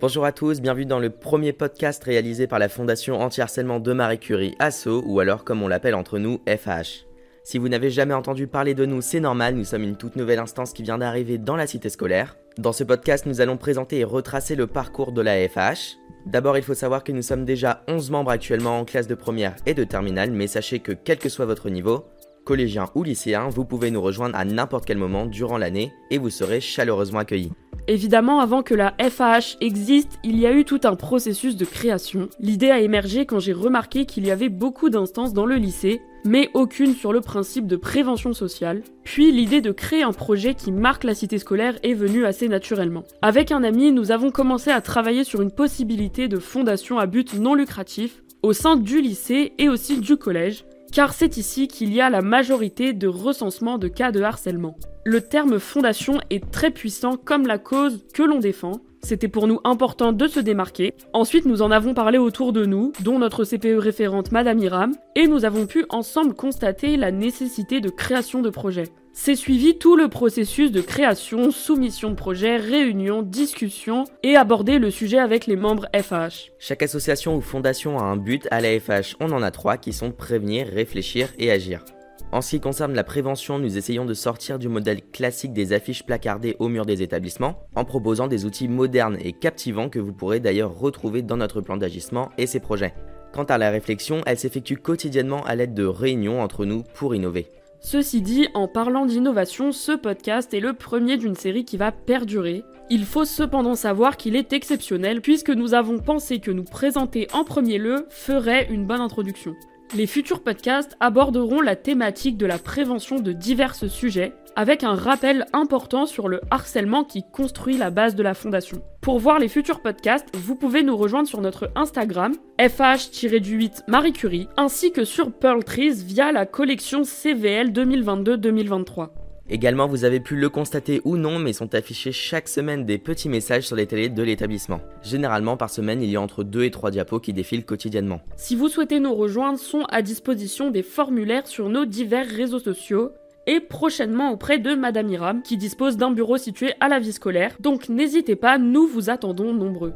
Bonjour à tous, bienvenue dans le premier podcast réalisé par la Fondation Anti-Harcèlement de Marie Curie, ASSO, ou alors comme on l'appelle entre nous, FH. Si vous n'avez jamais entendu parler de nous, c'est normal, nous sommes une toute nouvelle instance qui vient d'arriver dans la cité scolaire. Dans ce podcast, nous allons présenter et retracer le parcours de la FH. D'abord, il faut savoir que nous sommes déjà 11 membres actuellement en classe de première et de terminale, mais sachez que quel que soit votre niveau, collégien ou lycéen, vous pouvez nous rejoindre à n'importe quel moment durant l'année et vous serez chaleureusement accueillis. Évidemment, avant que la FAH existe, il y a eu tout un processus de création. L'idée a émergé quand j'ai remarqué qu'il y avait beaucoup d'instances dans le lycée, mais aucune sur le principe de prévention sociale. Puis l'idée de créer un projet qui marque la cité scolaire est venue assez naturellement. Avec un ami, nous avons commencé à travailler sur une possibilité de fondation à but non lucratif au sein du lycée et aussi du collège, car c'est ici qu'il y a la majorité de recensement de cas de harcèlement. Le terme fondation est très puissant comme la cause que l'on défend. C'était pour nous important de se démarquer. Ensuite, nous en avons parlé autour de nous, dont notre CPE référente Madame Iram, et nous avons pu ensemble constater la nécessité de création de projets. C'est suivi tout le processus de création, soumission de projet, réunion, discussion et aborder le sujet avec les membres FH. Chaque association ou fondation a un but, à la FH on en a trois qui sont prévenir, réfléchir et agir. En ce qui concerne la prévention, nous essayons de sortir du modèle classique des affiches placardées au mur des établissements en proposant des outils modernes et captivants que vous pourrez d'ailleurs retrouver dans notre plan d'agissement et ses projets. Quant à la réflexion, elle s'effectue quotidiennement à l'aide de réunions entre nous pour innover. Ceci dit, en parlant d'innovation, ce podcast est le premier d'une série qui va perdurer. Il faut cependant savoir qu'il est exceptionnel puisque nous avons pensé que nous présenter en premier lieu ferait une bonne introduction. Les futurs podcasts aborderont la thématique de la prévention de divers sujets, avec un rappel important sur le harcèlement qui construit la base de la fondation. Pour voir les futurs podcasts, vous pouvez nous rejoindre sur notre Instagram, fh-8 Marie Curie, ainsi que sur Pearl Trees via la collection CVL 2022-2023. Également, vous avez pu le constater ou non, mais sont affichés chaque semaine des petits messages sur les télés de l'établissement. Généralement, par semaine, il y a entre 2 et 3 diapos qui défilent quotidiennement. Si vous souhaitez nous rejoindre, sont à disposition des formulaires sur nos divers réseaux sociaux et prochainement auprès de Madame Iram qui dispose d'un bureau situé à la vie scolaire. Donc n'hésitez pas, nous vous attendons nombreux.